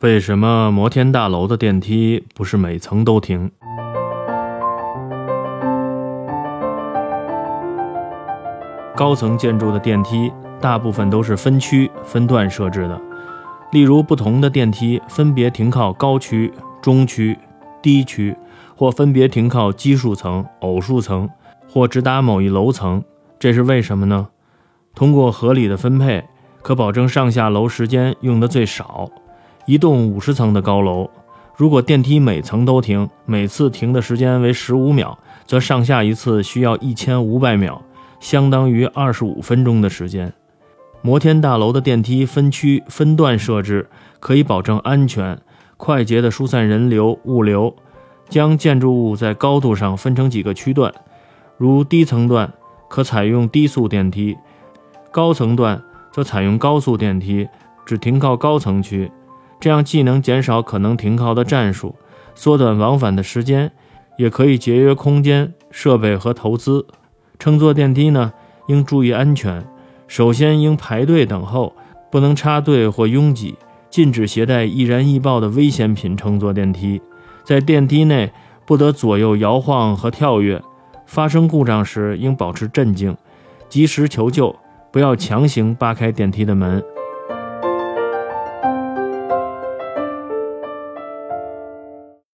为什么摩天大楼的电梯不是每层都停？高层建筑的电梯大部分都是分区分段设置的，例如不同的电梯分别停靠高区、中区、低区，或分别停靠奇数层、偶数层，或直达某一楼层。这是为什么呢？通过合理的分配，可保证上下楼时间用的最少。一栋五十层的高楼，如果电梯每层都停，每次停的时间为十五秒，则上下一次需要一千五百秒，相当于二十五分钟的时间。摩天大楼的电梯分区分段设置，可以保证安全、快捷地疏散人流物流。将建筑物在高度上分成几个区段，如低层段可采用低速电梯，高层段则采用高速电梯，只停靠高层区。这样既能减少可能停靠的站数，缩短往返的时间，也可以节约空间、设备和投资。乘坐电梯呢，应注意安全。首先应排队等候，不能插队或拥挤。禁止携带易燃易爆的危险品乘坐电梯。在电梯内不得左右摇晃和跳跃。发生故障时应保持镇静，及时求救，不要强行扒开电梯的门。